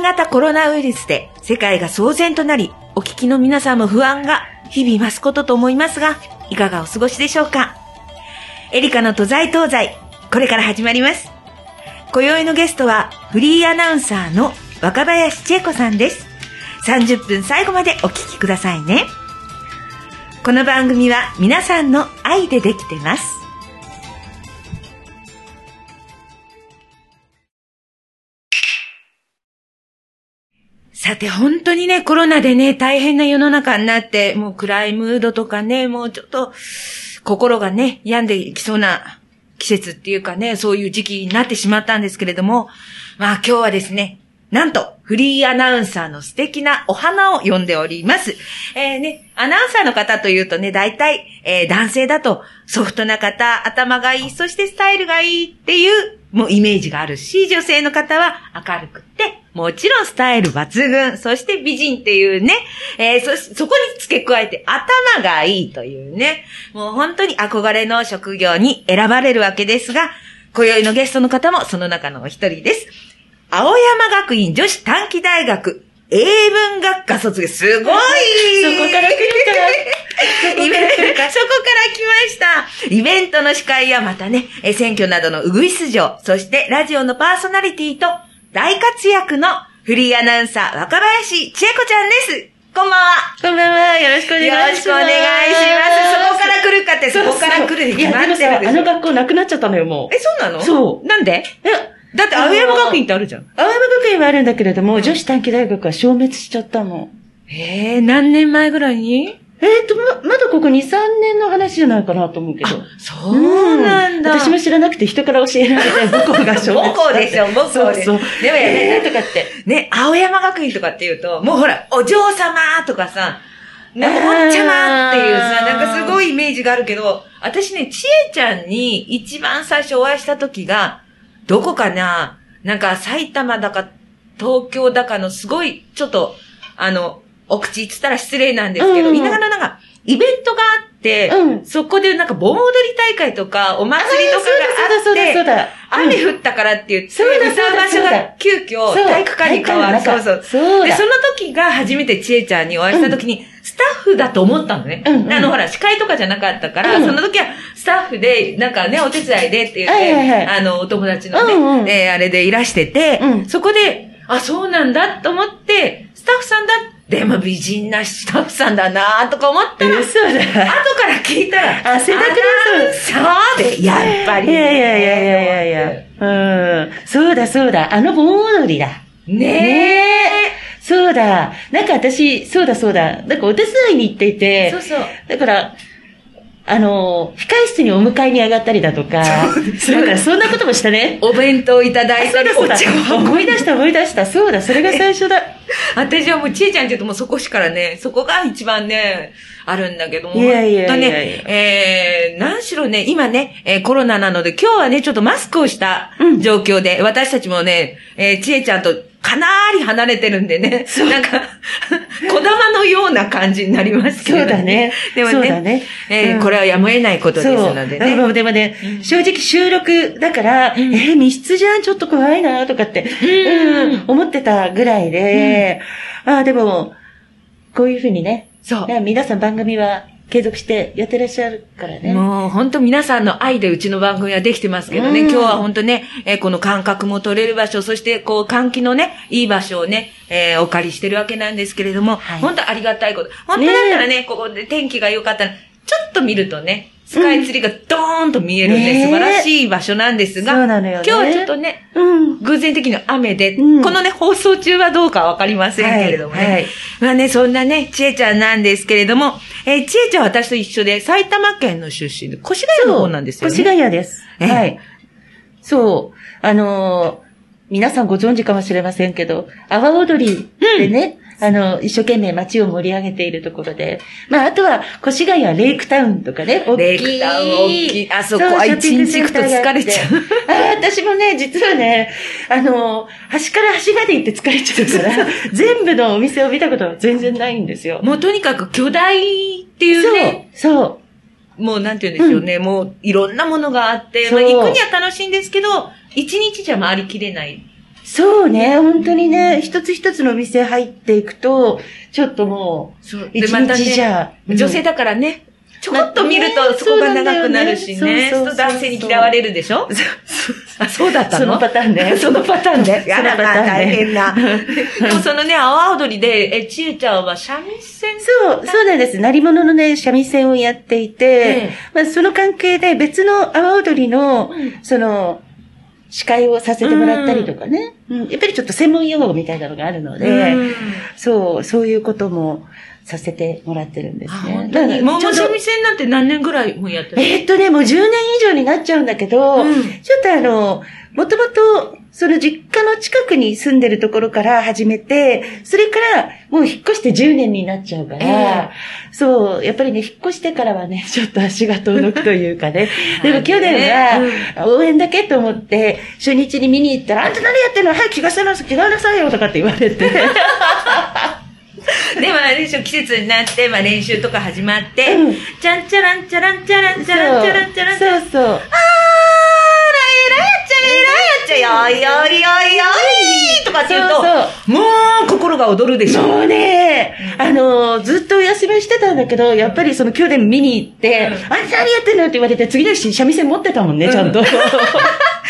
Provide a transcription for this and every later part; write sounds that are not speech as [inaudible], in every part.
新型コロナウイルスで世界が騒然となり、お聞きの皆さんも不安が日々増すことと思いますが、いかがお過ごしでしょうか？エリカの都在東西、これから始まります。今宵のゲストはフリーアナウンサーの若林千恵子さんです。30分最後までお聞きくださいね。この番組は皆さんの愛でできてます。さて、本当にね、コロナでね、大変な世の中になって、もう暗いムードとかね、もうちょっと、心がね、病んでいきそうな季節っていうかね、そういう時期になってしまったんですけれども、まあ今日はですね、なんと、フリーアナウンサーの素敵なお花を呼んでおります。えー、ね、アナウンサーの方というとね、大体、えー、男性だとソフトな方、頭がいい、そしてスタイルがいいっていうもうイメージがあるし、女性の方は明るくて、もちろんスタイル抜群、そして美人っていうね、えー、そ、そこに付け加えて頭がいいというね、もう本当に憧れの職業に選ばれるわけですが、今宵のゲストの方もその中のお一人です。青山学院女子短期大学英文学科卒業。すごいそこから来るか。イベント、そこから来ました。イベントの司会やまたね、選挙などのうぐいす嬢、そしてラジオのパーソナリティと大活躍のフリーアナウンサー若林千恵子ちゃんです。こんばんは。こんばんは。よろしくお願いします。よろしくお願いします。そこから来るかって、そこから来るに決まってるで。あの学校なくなっちゃったのよ、もう。え、そうなの？そう。なんで？え、だって青山学院ってあるじゃん。青山学院はあるんだけれども、女子短期大学は消滅しちゃったの。ええ何年前ぐらいに？えっ、と、ま、まだここ2、3年の話じゃないかなと思うけど。そうなんだ、私も知らなくて人から教えられて、母校が消滅母校ですよ、母校です。そうそう。でもやね、とかって。ね、青山学院とかって言うと、もうほら、お嬢様とかさ、ね、お坊ちゃまっていうさ、なんかすごいイメージがあるけど、私ね、ちえちゃんに一番最初お会いした時が、どこかな？なんか埼玉だか東京だかのすごい、ちょっと、あの、お口言ったら失礼なんですけど、うん、がらなんか、イベントがあって、うん、そこでなんか盆踊り大会とか、お祭りとかがあって、そうだそうだ雨降ったからって言って、歌う場所が急遽体育館に変わる。そうそう。そうで、その時が初めてちえちゃんにお会いした時に、スタッフだと思ったのね。うんうん、あの、ほら、司会とかじゃなかったから、うん、その時はスタッフで、なんかね、お手伝いでって言って、あの、お友達のね、うんうん、えー、あれでいらしてて、うん、そこで、あ、そうなんだと思って、スタッフさんだでも美人なスタッフさんだなとか思ったら、嘘だ。後から聞いたら、あ、背中にそうで、やっぱり、いやいやいやいやいやいや。うん。そうだそうだ。あの盆踊りだ。ねえ。そうだ。なんか私、そうだそうだ。なんかお手伝いに行っていて。そうそう。だから、あの、控室にお迎えに上がったりだとか、だからそんなこともしたね。お弁当いただいたり、お茶を。思い出した思い出した。そうだ、それが最初だ。[laughs] 私はもうちえちゃんって言うともうそこしからね、そこが一番ね、あるんだけども。いやいやいやいやね、えー、何しろね、今ね、えー、コロナなので今日はね、ちょっとマスクをした状況で、うん、私たちもね、えー、ちえちゃんとかなーり離れてるんでね。そう。なんか、小玉のような感じになりますけど、ね。そうだね。でもね、そうだねえー、うん、これはやむを得ないことですのでね。そうでもね、うん、正直収録だから、うん、えー、密室じゃん、ちょっと怖いな、とかって、うん、思ってたぐらいで、ああ、でも、こういうふうにね。そう。皆さん番組は継続してやってらっしゃるからね。もう本当皆さんの愛でうちの番組はできてますけどね、うん、今日は本当ね、えー、この感覚も取れる場所、そしてこう換気のね、いい場所をね、えー、お借りしてるわけなんですけれども、はい、本当ありがたいこと。本当だったらね、ねここで天気が良かったら、ちょっと見るとね、スカイツリーがドーンと見えるん、素晴らしい場所なんですが、そうなのよ、ね、今日はちょっとね、うん、偶然的に雨で、うん、このね、放送中はどうかわかりませんけれどもね。はいはい、まあね、そんなね、ちえちゃんなんですけれども、えー、ちえちゃんは私と一緒で埼玉県の出身で、越谷の方なんですよね。越谷です。はい。そう。あのー皆さんご存知かもしれませんけど、阿波踊りでね、あの、一生懸命街を盛り上げているところで。まあ、あとは、越谷はレイクタウンとかね、レイクタウン大きい。あそこは一日行くと疲れちゃう。あ私もね、実はね、あの、端から端まで行って疲れちゃうから、[laughs] 全部のお店を見たことは全然ないんですよ。もうとにかく巨大っていうね。そう、そう。もうなんて言うんでしょうね、うん、もういろんなものがあって、まあ行くには楽しいんですけど、一日じゃ回りきれないそうね、本当にね、一つ一つのお店入っていくと、ちょっともう、そう。一日じね、ゃ、うん女性だからね、ちょこっと見るとそこが長くなるしね。そう男性に嫌われるでしょ？あ、そうだったの？そのパターンね。[laughs] そのパターン [laughs] で。そのパターンね大変な。[laughs] でもそのね、阿波踊りで、え、ちえちゃんは三味線？そう、そうなんです。鳴り物のね、三味線をやっていて、えまあ、その関係で別の阿波踊りの、うんその、司会をさせてもらったりとかね、うん。やっぱりちょっと専門用語みたいなのがあるので、うん。そう、そういうこともさせてもらってるんですあね。本当に。もう三味線なんて何年ぐらいもやってるえーっとね、もう10年以上になっちゃうんだけど、うん。ちょっとあの、もともと、その実家の近くに住んでるところから始めて、それからもう引っ越して10年になっちゃうから、えそう、やっぱりね、引っ越してからはね、[laughs] ちょっと足が遠のくというかね。[laughs] でも去年ねは、応援だけと思って、初日に見に行ったら、あんた何やってんの？早く着替えなさい、着替えなさいよとかって言われて。[laughs] で、まあ、あれでしょ、季節になって、まあ、練習とか始まって、うんちゃんちゃらんちゃらんちゃらんちゃらんちゃらんちゃらんちゃらん。そうそう。あーら、えらいやっちゃえらいやっちゃ、よいよいよいよいとかって言うと、そうもう心が踊るでしょ。もうね、あの、ずっとお休みしてたんだけど、やっぱりその去年見に行って、うんあんた何やってんのって言われて、次の日三味線持ってたもんね、ちゃんと。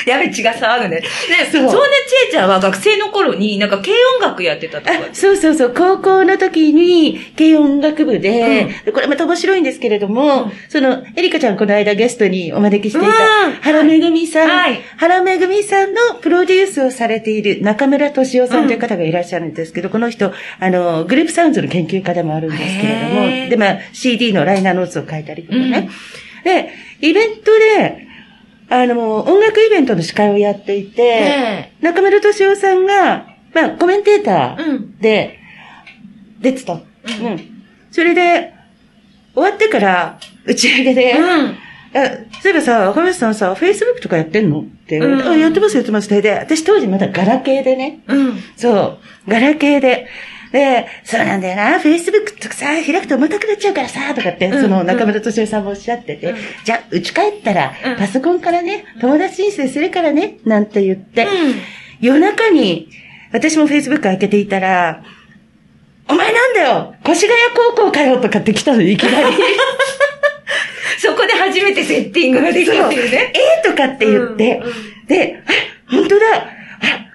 やべ、血が騒ぐね。で、そう。ね、ちえちゃんは学生の頃になんか軽音楽やってたとか。あ [laughs] そうそうそう、高校の時に軽音楽部で、うん。でこれまた面白いんですけれども、うん。その、エリカちゃんこの間ゲストにお招きしていた、うん。原めぐみさん、はい。原めぐみさんのプロデュースをされている中村敏夫さんという方がいらっしゃるんですけど、この人、あの、グループサウンズの研究家でもあるんですけれども、で、まあ、CD のライナーノーツを書いたりとかね。で、イベントで、あの、音楽イベントの司会をやっていて、ね中村敏夫さんが、まあ、コメンテーターうん。で、出てた。うん。うんそれで、終わってから、打ち上げで、うん。あそういえばさ、赤林さんさ、Facebook とかやってんの？ってうんあ、やってますやってます。で、私当時まだガラケーでね、うん。そう、ガラケーで、で、そうなんだよな、Facebook とかさ、開くと重たくなっちゃうからさ、とかって、うんその中村敏夫さんもおっしゃってて、うん。じゃあ、家帰ったらうん、パソコンからね、友達申請するからね、なんて言って、うん。夜中に、私も Facebook 開けていたら、お前なんだよ越谷高校かよとかって来たの、いきなり。[laughs] そこで初めてセッティングができるっていうね。えーとかって言って、うん。で、あ、本当だ。あ、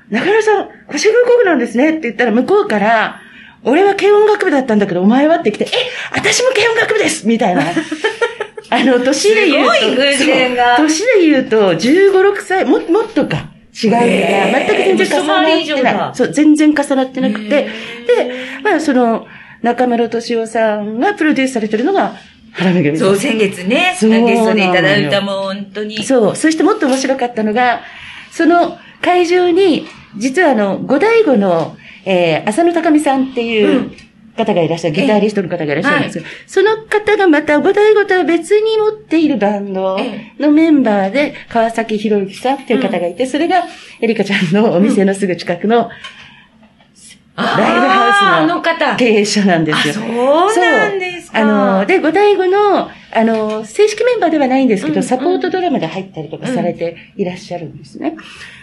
中村さん、越谷高校なんですねって言ったら向こうから、俺は軽音楽部だったんだけど、お前は？って来て、え、私も軽音楽部ですみたいな。[laughs] あの、年で言うと。すごい偶然がそう年で言うと、15、6歳、も、もっとか。違うから、全く全然重なってないだ。そう、全然重なってなくて。へでー、まあ、その、中村敏夫さんがプロデュースされてるのが、原めぐみさんそう、先月ね、ゲストでいただいたもう本当に。そう。そしてもっと面白かったのが、その会場に、実はあの、五大五の、えー、浅野高美さんっていううん。方がいらっしゃる、ギタリストの方がいらっしゃるんですけど、その方がまた五大五とは別に持っているバンドえのメンバーで、川崎博之さんっていう方がいて、それが、エリカちゃんのお店のすぐ近くのライブハあウスの。経営者なんですよ。あそうなんですか。あの、で、五大五の、あの、正式メンバーではないんですけど、うんサポートドラマで入ったりとかされていらっしゃるんですね。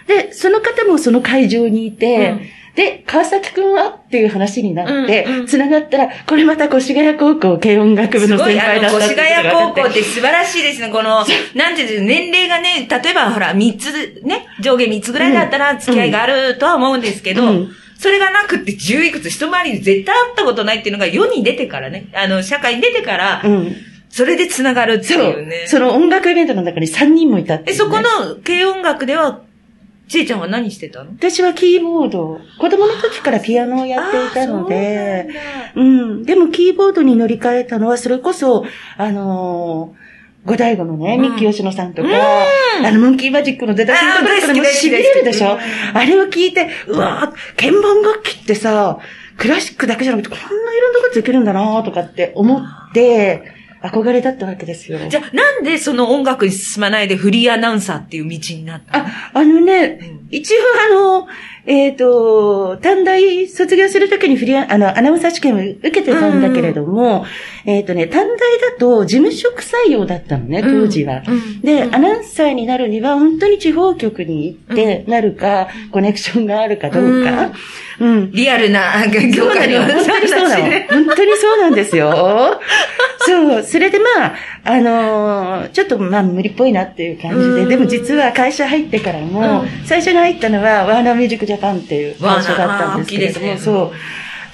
で、その方もその会場にいて、うんで、川崎くんはっていう話になって繋がったら、これまた越谷高校軽音楽部すごい、の先輩あの、だったって越ことが分かって谷高校って素晴らしいですね。この、なんていうんです年齢がね、例えばほら、三つ、ね、上下三つぐらいだったら付き合いがあるとは思うんですけど、うんそれがなくって十いくつ一回りで絶対会ったことないっていうのが世に出てからね、あの、社会に出てから、うん。それで繋がるってそいうね。う。その音楽イベントの中に3人もいたっていえ、そこの軽音楽では、ちえちゃんは何してたの？私はキーボード、子供の時からピアノをやっていたので、うなん。だうん。でもキーボードに乗り換えたのは、それこそ、あのー、五大五のね、うん。ミッキー吉野さんとか、うん。あの、モンキーマジックの出だしのところからも痺れるでしょあれを聞いて、うわー鍵盤楽器ってさ、クラシックだけじゃなくて、こんないろんなことできるんだなとかって思って、憧れだったわけですよ。じゃあ、なんでその音楽に進まないでフリーアナウンサーっていう道になったの？あ、あのね、うん一応あの、えっ、と、短大卒業するときにフリー、あの、アナウンサー試験を受けてたんだけれども、えっ、とね、短大だと事務職採用だったのね、当時は。うんで、うんアナウンサーになるには、本当に地方局に行ってなるか、コネクションがあるかどうか。うん。リアルな [laughs] 業。界の本当にそうなの。ね本当にそうなんですよ。[laughs] そう。それでまあ、あのーちょっとまあ無理っぽいなっていう感じで、うん。でも実は会社入ってからも、う最初に入ったのはワーナーミュージックジャパンっていう会社だったんですけれども、ね。そう。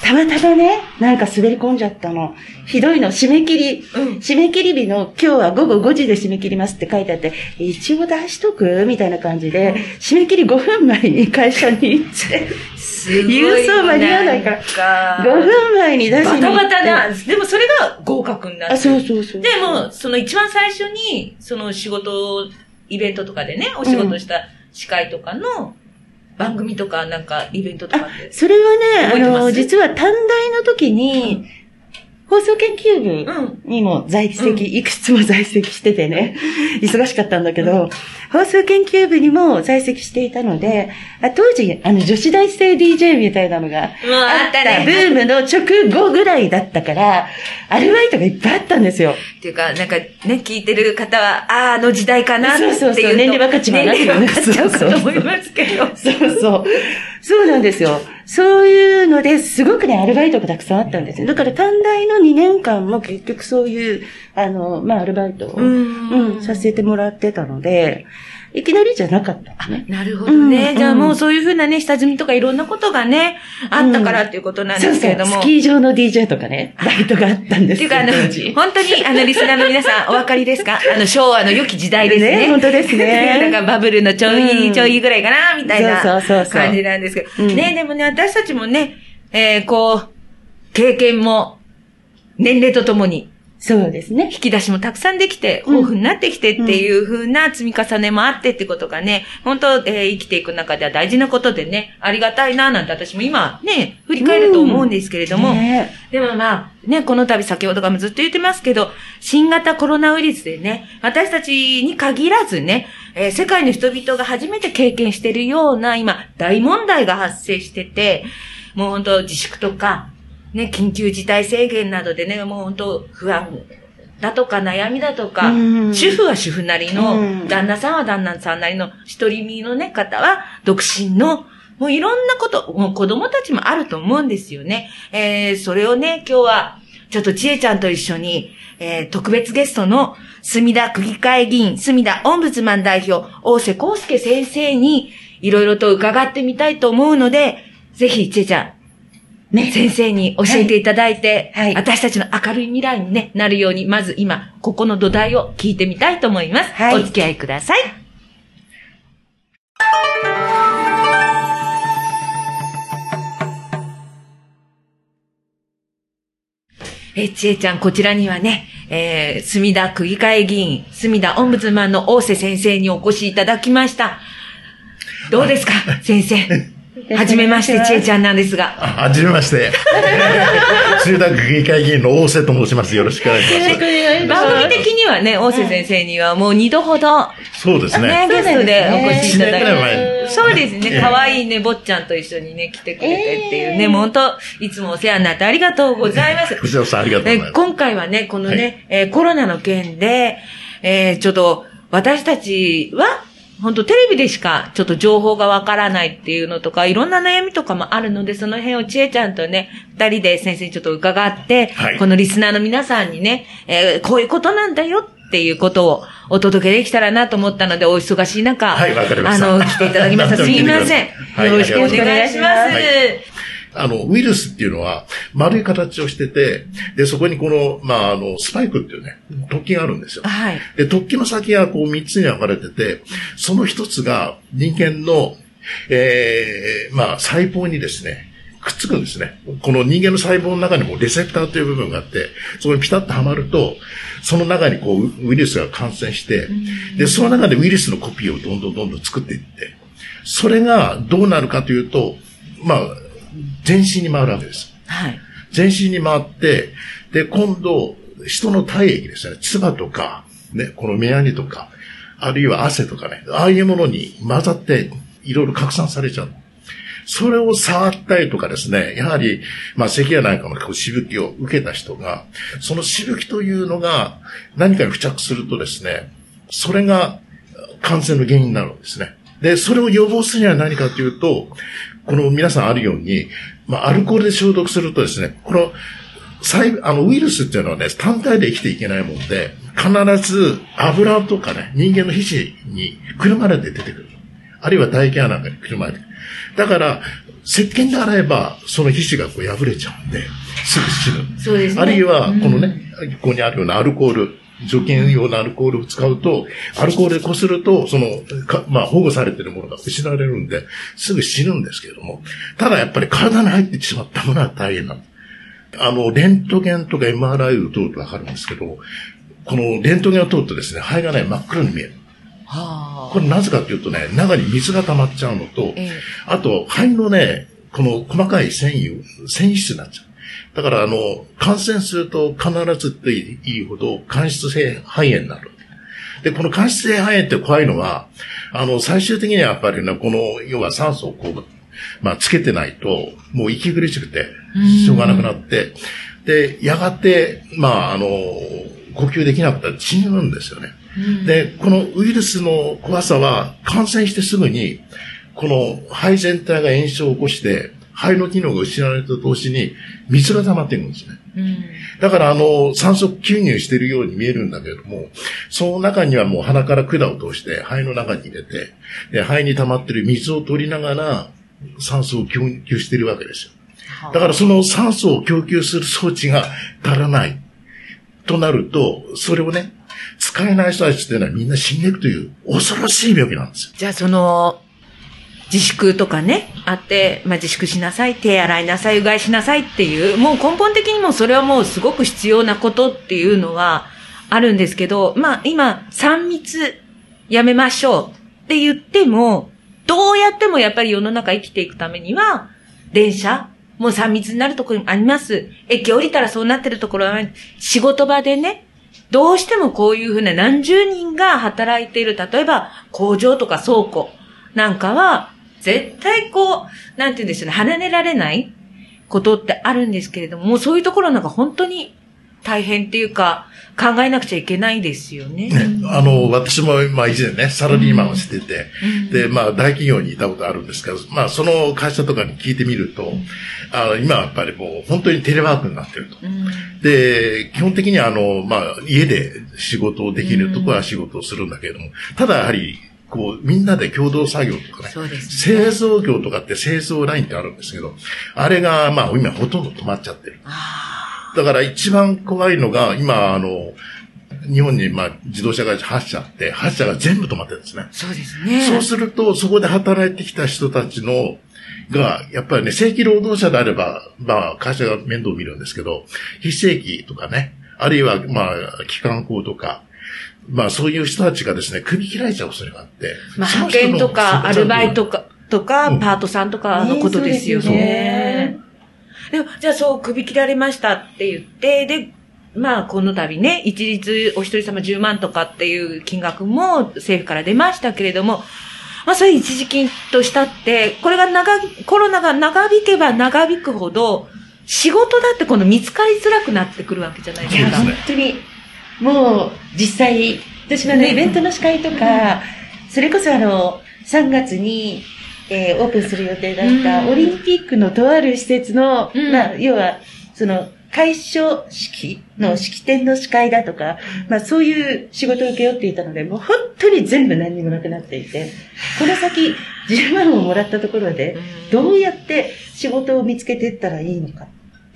たまたまね、なんか滑り込んじゃったの。ひどいの、締め切り、うん締め切り日の今日は午後5時で締め切りますって書いてあって、一応出しとく？みたいな感じで、締め切り5分前に会社に行って。郵送間に合わないからか5分前に出しに行。バタバタな。でもそれが合格になって。あ、そうそうそう。でも、その一番最初に、その仕事、イベントとかでね、お仕事した司会とかの番組とか、なんかイベントとかって。それはね、あの、実は短大の時に、放送研究部にも在籍、うんいくつも在籍しててね、忙しかったんだけど、放送研究部にも在籍していたので、あ当時、あの、女子大生 DJ みたいなのがあったブームの直後ぐらいだったから、アルバイトがいっぱいあったんですよ。っていうか、なんかね、聞いてる方は、ああ、あの時代かなっていうと。そうそうそう年齢分かっちまうなっていうね年齢分かっちゃうかと思いますけど。そうそう。そうなんですよ。そういうのですごくね、アルバイトがたくさんあったんですよ。だから短大の2年間も結局そういう、あの、まあ、アルバイトを、うんうん、させてもらってたので、いきなりじゃなかったのね。なるほどね。うんじゃあもうそういうふうなね、下積みとかいろんなことがね、あったからっていうことなんですけれども。そうそうスキー場の DJ とかね、バイトがあったんですよ。っていうか、あの本当に、あの、リスナーの皆さん、[laughs] お分かりですか？あの、昭和の良き時代ですね。ね本当ですね [laughs] なんかバブルのちょい、うんちょいぐらいかな、みたいなそうそうそうそう感じなんですけど。うんね、でもね、私たちもね、えー、こう、経験も、年齢とともに、そうですね。引き出しもたくさんできて、うん。豊富になってきてっていう風な積み重ねもあってってことがね、本当、えー生きていく中では大事なことでね、ありがたいななんて私も今ね、振り返ると思うんですけれども、ね。でもまあ、ね、この度先ほどからもずっと言ってますけど、新型コロナウイルスでね、私たちに限らずね、えー世界の人々が初めて経験しているような今、大問題が発生してて、もう本当自粛とか、ね、緊急事態宣言などでね、もう本当不安だとか悩みだとか、うん主婦は主婦なりの、うん旦那さんは旦那さんなりの、一人身のね、方は独身の、もういろんなこと、もう子供たちもあると思うんですよね。えー、それをね、今日は、ちょっとちえちゃんと一緒に、えー、特別ゲストの、墨田区議会議員、墨田オンブズマン代表、大瀬康介先生に、いろいろと伺ってみたいと思うので、ぜひ、ちえちゃん、ね、先生に教えていただいて、はいはい私たちの明るい未来に、ね、なるように、まず今、ここの土台を聞いてみたいと思います。はいお付き合いください。え、ちえちゃん、こちらにはね、えー、墨田区議会議員、墨田オンブズマンの大瀬先生にお越しいただきました。どうですか、先生？[laughs] はじめまして、ちえちゃんなんですが。あはじめまして。[laughs] 中田区議会議員の大瀬と申します。よろしくお願いします。番組的にはね、大瀬先生にはもう二度ほど、そうですね、ね。ゲストでお越しいただい一年くらいて。前そうですね、ええ可愛いね、坊ちゃんと一緒にね、来てくれてっていうね、ええもう本当いつもお世話になってありがとうございます。藤田さんありがとうございます。え今回はね、このね、えーコロナの件で、えーちょっと、私たちは、本当テレビでしかちょっと情報がわからないっていうのとか、いろんな悩みとかもあるので、その辺をちえちゃんとね、二人で先生にちょっと伺って、はいこのリスナーの皆さんにね、えーこういうことなんだよっていうことをお届けできたらなと思ったので、お忙しい中、はいあの、来ていただきました。[laughs] す何でもいません。はいよろしくお願いします。はいあの、ウイルスっていうのは丸い形をしてて、で、そこにこの、まあ、あの、スパイクっていうね、突起があるんですよ。はい。で、突起の先がこう三つに分かれてて、その一つが人間の、ええまあ、細胞にですね、くっつくんですね。この人間の細胞の中にもレセプターという部分があって、そこにピタッとはまると、その中にこうウウイルスが感染して、で、その中でウイルスのコピーをどんどんどんどん作っていって、それがどうなるかというと、まあ、全身に回るわけです。はい。全身に回って、で、今度、人の体液ですね、唾とか、ね、この目やにとか、あるいは汗とかね、ああいうものに混ざって、いろいろ拡散されちゃう。それを触ったりとかですね、やはり、まあ、咳やなんかのこうしぶきを受けた人が、そのしぶきというのが何かに付着するとですね、それが感染の原因になるんですね。で、それを予防するには何かというと、この皆さんあるように、まあ、アルコールで消毒するとですね、この、細あの、ウイルスっていうのはね、単体で生きていけないもんで、必ず油とかね、人間の皮脂にくるまれて出てくる。あるいは唾液なんかにくるまれてくる。だから、石鹸で洗えば、その皮脂がこう破れちゃうんで、すぐ死ぬ。そうですね。あるいは、うんこのね、ここにあるようなアルコール、除菌用のアルコールを使うと、アルコールでこすると、その、かまあ、保護されているものが失われるんで、すぐ死ぬんですけれども、ただやっぱり体に入ってしまったものは大変なんです。あの、レントゲンとか MRI を通るとわかるんですけど、このレントゲンを通るとですね、肺がね、真っ黒に見える。はあ。これなぜかというとね、中に水が溜まっちゃうのと、ええあと、肺のね、この細かい繊維、繊維質になっちゃう。だから、あの、感染すると必ずっていいほど、間質性肺炎になる。で、この間質性肺炎って怖いのは、あの、最終的にはやっぱりね、この、要は酸素をこう、まあ、つけてないと、もう息苦しくて、しょうがなくなって、で、やがて、まあ、あの、呼吸できなくて死ぬんですよね。で、このウイルスの怖さは、感染してすぐに、この肺全体が炎症を起こして、肺の機能が失われた同時に、水が溜まっていくんですね。うん。だから、あの、酸素吸入しているように見えるんだけれども、その中にはもう鼻から管を通して肺の中に入れて、で肺に溜まっている水を取りながら酸素を供給しているわけですよ。だからその酸素を供給する装置が足らないとなると、それをね、使えない人たちっていうのはみんな死んでいくという恐ろしい病気なんですよ。じゃあその、自粛とかね、あって、まあ、自粛しなさい、手洗いなさい、うがいしなさいっていう、もう根本的にもそれはもうすごく必要なことっていうのはあるんですけど、まあ今、3密やめましょうって言っても、どうやってもやっぱり世の中生きていくためには、電車もう3密になるところもあります。駅降りたらそうなってるところは、仕事場でね、どうしてもこういうふうな何十人が働いている、例えば工場とか倉庫なんかは、絶対こう、なんて言うんでしょうね、離れられないことってあるんですけれども、もうそういうところなんか本当に大変っていうか、考えなくちゃいけないですよね。ね、あの、私も、まあ以前ね、サラリーマンをしてて、で、まあ大企業にいたことあるんですけど、まあその会社とかに聞いてみると、あの、今はやっぱりもう本当にテレワークになってると。うんで、基本的にはあの、まあ家で仕事をできるところは仕事をするんだけれども、ただやはり、こう、みんなで共同作業とかね、そうですね製造業とかって製造ラインってあるんですけど、あれが、まあ今ほとんど止まっちゃってる。あだから一番怖いのが、今、あの、日本に、まあ、自動車会社8社あって、8社が全部止まってるんですね。ーそうですね。そうすると、そこで働いてきた人たちの、が、やっぱりね、正規労働者であれば、まあ、会社が面倒を見るんですけど、非正規とかね、あるいは、まあ、機関校とか、まあ、そういう人たちがですね、首切られちゃう恐れがあって。まあ、派遣とか、アルバイトか、とか、うんパートさんとかのことですよねそうでも、じゃあそう、首切られましたって言って、で、まあ、この度ね、一律お一人様10万とかっていう金額も政府から出ましたけれども、まあ、それ一時金としたって、これが長、コロナが長引けば長引くほど、仕事だって今度見つかりづらくなってくるわけじゃないですか。本当に、もう、実際、私はね、イベントの司会とか、それこそあの、3月に、えーオープンする予定だった、うん。オリンピックのとある施設の、うん。まあ、要は、その、開所式の式典の司会だとか、まあそういう仕事を請け負っていたので、もう本当に全部何にもなくなっていて、この先10万をもらったところで、どうやって仕事を見つけていったらいいのか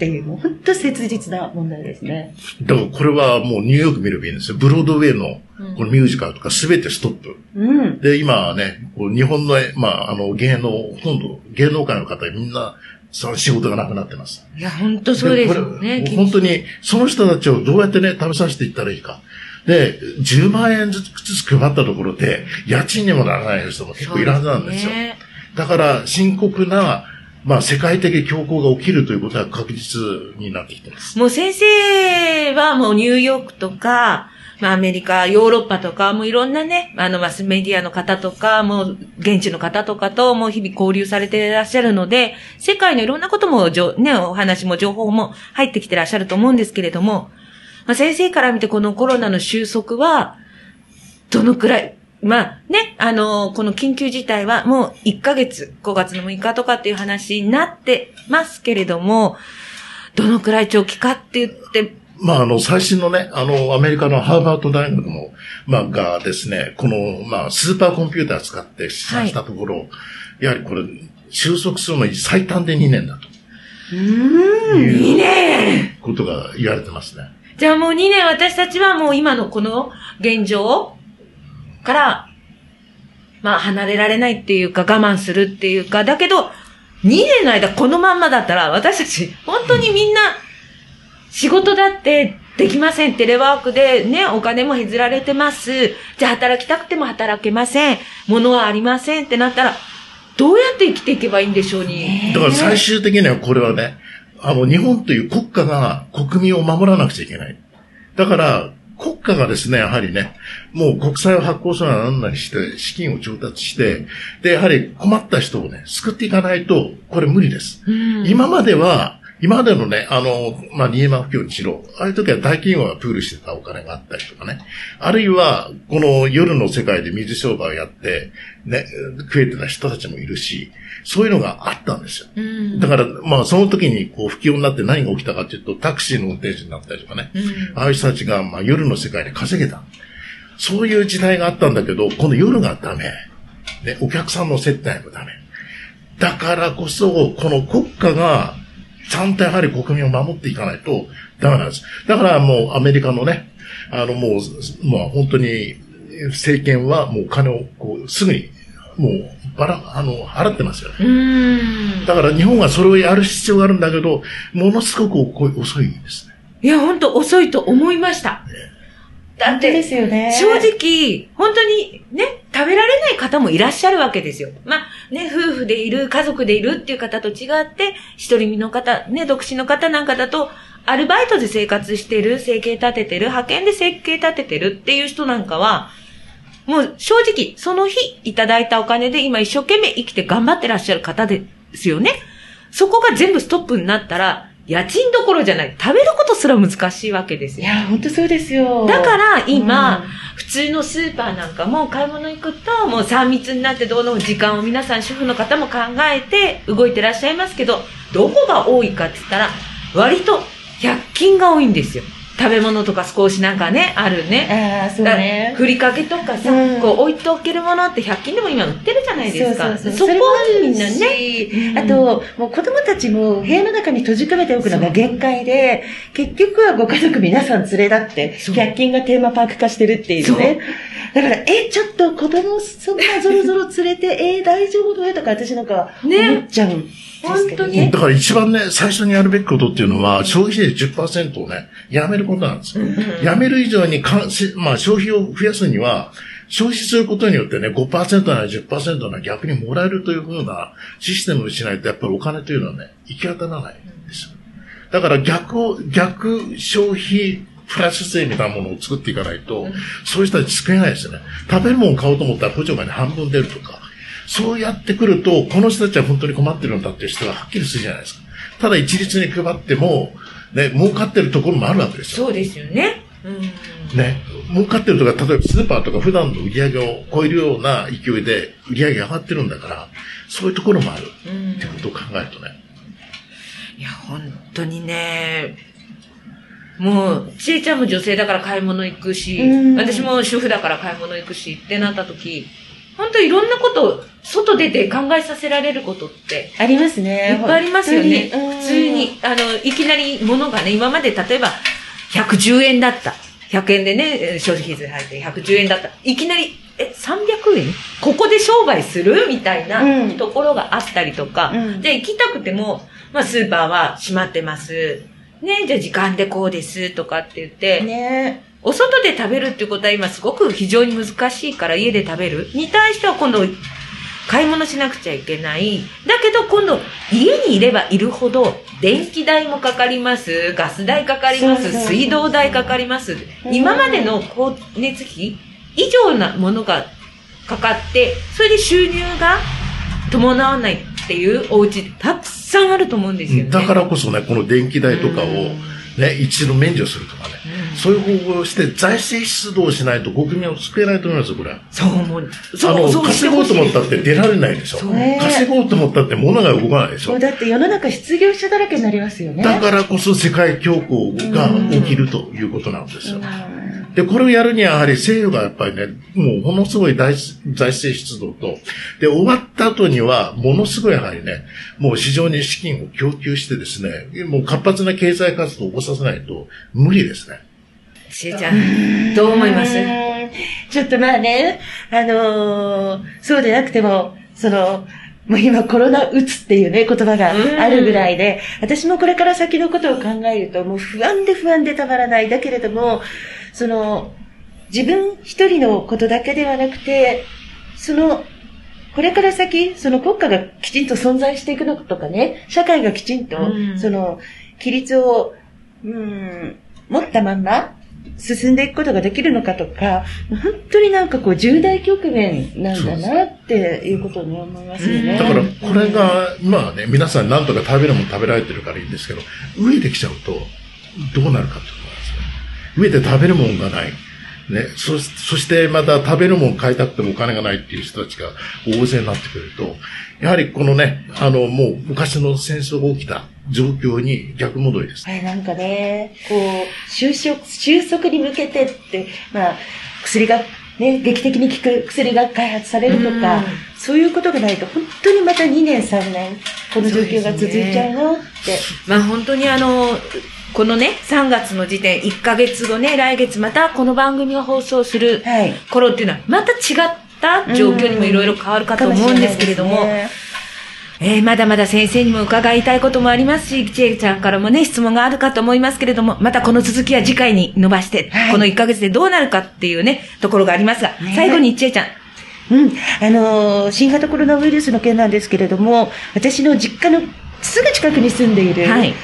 っていう、もう本当切実な問題ですね。だからこれはもうニューヨーク見ればいいんですよ。ブロードウェイのこのミュージカルとかすべてストップ。うん。で、今はね、こう日本の、まあ、あの、芸能、ほとんど芸能界の方みんな、その仕事がなくなってます。いや、本当そうですよね。本当に、その人たちをどうやってね、食べさせていったらいいか。で、10万円ずつ配ったところで、家賃にもならない人も結構いるはずなんですよ。ねだから、深刻な、まあ、世界的恐慌が起きるということは確実になってきてます。もう先生はもうニューヨークとか、まあアメリカ、ヨーロッパとか、もういろんなね、あのマスメディアの方とか、もう現地の方とかともう日々交流されていらっしゃるので、世界のいろんなこともじょ、ね、お話も情報も入ってきてらっしゃると思うんですけれども、まあ先生から見てこのコロナの収束は、どのくらい、まあね、あの、この緊急事態はもう1ヶ月、5月の6日とかっていう話になってますけれども、どのくらい長期化って言って、まあ、あの、最新のね、あの、アメリカのハーバード大学の、まあ、がですね、この、まあ、スーパーコンピューターを使って試算したところ、やはりこれ、収束するのに最短で2年だとうーん。いう2年ことが言われてますね。じゃあもう2年私たちはもう今のこの現状から、まあ離れられないっていうか我慢するっていうか、だけど、2年の間このまんまだったら私たち本当にみんな仕事だってできません。テレワークでね、お金も削られてます。じゃあ働きたくても働けません。物はありませんってなったら、どうやって生きていけばいいんでしょうに。だから最終的にはこれはね、あの、日本という国家が国民を守らなくちゃいけない。だから、国家がですね、やはりね、もう国債を発行するな何なりして、資金を調達して、で、やはり困った人をね、救っていかないと、これ無理です。うん今までは、今までのね、あの、まあ、新山不況にしろ、ああいう時は大企業がプールしてたお金があったりとかね。あるいは、この夜の世界で水商売をやって、ね、食えてた人たちもいるし、そういうのがあったんですよ。うんだから、まあ、その時に、こう、不況になって何が起きたかというと、タクシーの運転手になったりとかね。うんああいう人たちが、まあ、夜の世界で稼げた。そういう時代があったんだけど、この夜がダメ。ね、お客さんの接待もダメ。だからこそ、この国家が、ちゃんとやはり国民を守っていかないとダメなんです。だからもうアメリカのね、あのもう、まあ本当に政権はもうお金をこうすぐに、もうばら、あの、払ってますよね。うん。だから日本はそれをやる必要があるんだけど、ものすごくお遅いんですね。いや、本当遅いと思いました。だってで、すよね。正直、本当にね、食べられない方もいらっしゃるわけですよ。まあ、ね、夫婦でいる、家族でいるっていう方と違って、一人身の方、ね、独身の方なんかだと、アルバイトで生活してる、生計立ててる、派遣で生計立ててるっていう人なんかは、もう正直、その日いただいたお金で今一生懸命生きて頑張ってらっしゃる方ですよね。そこが全部ストップになったら、家賃どころじゃない。食べることすら難しいわけですよ。いや、本当そうですよ。だから今、うん普通のスーパーなんかも買い物行くと、もう3密になってどうの時間を皆さん主婦の方も考えて動いてらっしゃいますけど、どこが多いかって言ったら、割と100均が多いんですよ。食べ物とか少しなんかね、あるね。ああ、そうね。ふりかけとかさ、うんこう置いておけるものって100均でも今売ってるじゃないですか。そうそうそう。これもあるにみんなね。あと、もう子供たちも部屋の中に閉じ込めておくのが限界で、結局はご家族皆さん連れだって、そう100均がテーマパーク化してるっていうね。だから、え、ちょっと子供そんなゾロゾロ連れて、え、大丈夫だよとか私なんかね思っちゃうんですけどね。だから一番ね、最初にやるべきことっていうのは、消費税10%をね、やめることなんですよ。やめる以上にかんし、まあ消費を増やすには、消費することによってね、5%なら10%なら逆にもらえるというふうなシステムをしないと、やっぱりお金というのはね、行き当たらないんですよ。だから逆を、逆消費プラス税みたいなものを作っていかないと、そういう人たち救えないですよね。食べるものを買おうと思ったら補助がね、半分出るとか。そうやってくると、この人たちは本当に困ってるんだっていう人がはっきりするじゃないですか。ただ一律に配っても、ね、儲かってるところもあるわけですよ。そうですよね。うん。ね。儲かってるとか、例えばスーパーとか普段の売り上げを超えるような勢いで売り上げが上がってるんだから、そういうところもあるうんってことを考えるとね。いや、本当にね、もう、ちえちゃんも女性だから買い物行くしうん、私も主婦だから買い物行くしってなった時、本当いろんなこと、外出て考えさせられることって、ありますね。いっぱいありますよね。普通に、あの、いきなり物がね、今まで例えば、110円だった。100円でね、えー消費税入って110円だった。いきなり、え、300円？ここで商売する？みたいなうんところがあったりとか、うんで、行きたくても、まあ、スーパーは閉まってます。ね、じゃあ時間でこうですとかって言って、ねお外で食べるっていうことは今すごく非常に難しいから家で食べる？に対しては今度、買い物しなくちゃいけない。だけど今度、家にいればいるほど、電気代もかかります、ガス代かかります、水道代かかります。今までの光熱費以上なものがかかって、それで収入が伴わないっていうお家たくさんあると思うんですよね。だからこそね、この電気代とかをうんね、一度免除するとかね、そういう方法をして財政出動しないと国民を救えないと思いますよ、これは。そう思う。あの、稼ごうと思ったって出られないでしょ。稼ごうと思ったって物が動かないでしょ。だって世の中失業者だらけになりますよね。だからこそ世界恐慌が起きるということなんですよ。うんで、これをやるにはやはり政府がやっぱりね、もうものすごい大財政出動と、で、終わった後には、ものすごいやはりね、もう市場に資金を供給してですね、もう活発な経済活動を起こさせないと無理ですね。しえちゃん、どう思います？うんちょっとまあね、あのーそうでなくても、その、もう今コロナうつっていうね、言葉があるぐらいで、私もこれから先のことを考えると、もう不安で不安でたまらない。だけれども、その、自分一人のことだけではなくて、その、これから先、その国家がきちんと存在していくのとかね、社会がきちんとう、んその、規律を、うん、持ったまんま、進んでいくことができるのかとか、本当になんかこう重大局面なんだなっていうことに思いますよね。だから、これが、まあね、皆さん何とか食べるもの食べられてるからいいんですけど、飢えてきちゃうと、どうなるかってことなんですね。飢えて食べるものがない。ね、そ、そしてまた食べるもの買いたくてもお金がないっていう人たちが大勢になってくると、やはりこのね、あの、もう昔の戦争が起きた状況に逆戻りです。はい、なんかね、こう、収束、収束に向けてって、まあ、薬が、ね、劇的に効く薬が開発されるとか、うんそういうことがないと、本当にまた2年、3年、この状況が続いちゃうなって。まあ本当にあの、このね、3月の時点、1ヶ月後ね、来月またこの番組を放送するはい。頃っていうのは、また違った状況にもいろいろ変わるかと思うんですけれども、えーまだまだ先生にも伺いたいこともありますし、ちえちゃんからもね、質問があるかと思いますけれども、またこの続きは次回に伸ばして、はいこの1ヶ月でどうなるかっていうね、ところがありますが、ね最後にちえちゃん、うん。あのー新型コロナウイルスの件なんですけれども、私の実家のすぐ近くに住んでいる、はい。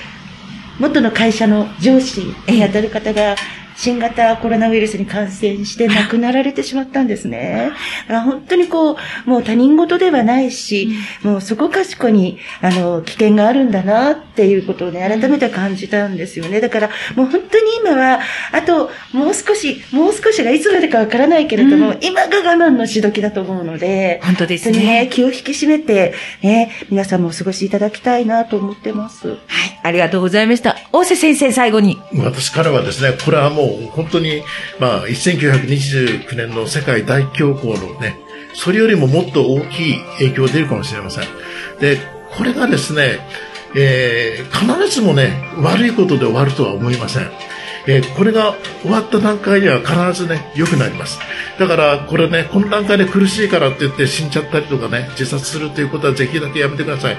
元の会社の上司に当たる方が、新型コロナウイルスに感染して亡くなられてしまったんですね。本当にこう、もう他人事ではないし、もうそこかしこに、あの、危険があるんだなっていうことをね、改めて感じたんですよね。だから、もう本当に今は、あと、もう少し、もう少しがいつまでかわからないけれども、今が我慢のしどきだと思うので、本当ですね、ね。気を引き締めて、ね、皆さんもお過ごしいただきたいなと思ってます。はい。ありがとうございました。大瀬先生、最後に。私からはですね、これはもうう本当に、まあ、1929年の世界大恐慌のね、それよりももっと大きい影響が出るかもしれません。で、これがですね、えー必ずもね、悪いことで終わるとは思いません。えーこれが終わった段階では必ずね、良くなります。だから、これね、この段階で苦しいからって言って死んじゃったりとかね、自殺するということはぜひだけやめてください。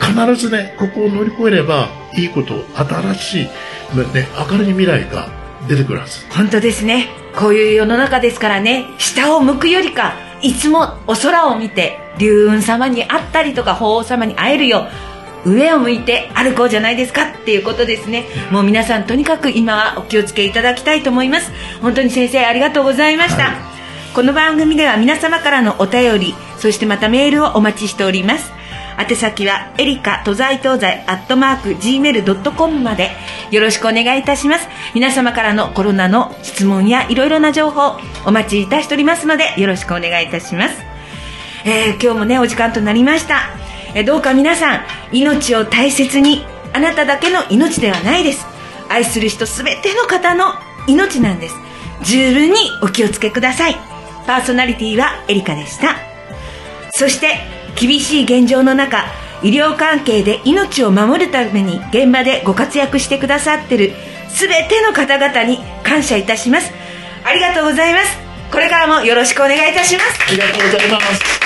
必ずね、ここを乗り越えれば、いいこと、新しい、ね、明るい未来が出てくるはず。本当ですね。こういう世の中ですからね、下を向くよりか、いつもお空を見て、龍雲様に会ったりとか、法皇様に会えるよう、上を向いて歩こうじゃないですかっていうことですね。もう皆さんとにかく今はお気をつけいただきたいと思います。本当に先生ありがとうございました。この番組では皆様からのお便り、そしてまたメールをお待ちしております。宛先はエリカ都在東西アットマーク gmail.com まで。よろしくお願いいたします。皆様からのコロナの質問やいろいろな情報お待ちいたしておりますのでよろしくお願いいたします、えー今日もねお時間となりました、えーどうか皆さん命を大切にあなただけの命ではないです。愛する人すべての方の命なんです。十分にお気をつけください。パーソナリティはエリカでした。そして厳しい現状の中医療関係で命を守るために現場でご活躍してくださってる全ての方々に感謝いたします。ありがとうございます。これからもよろしくお願いいたします。ありがとうございます。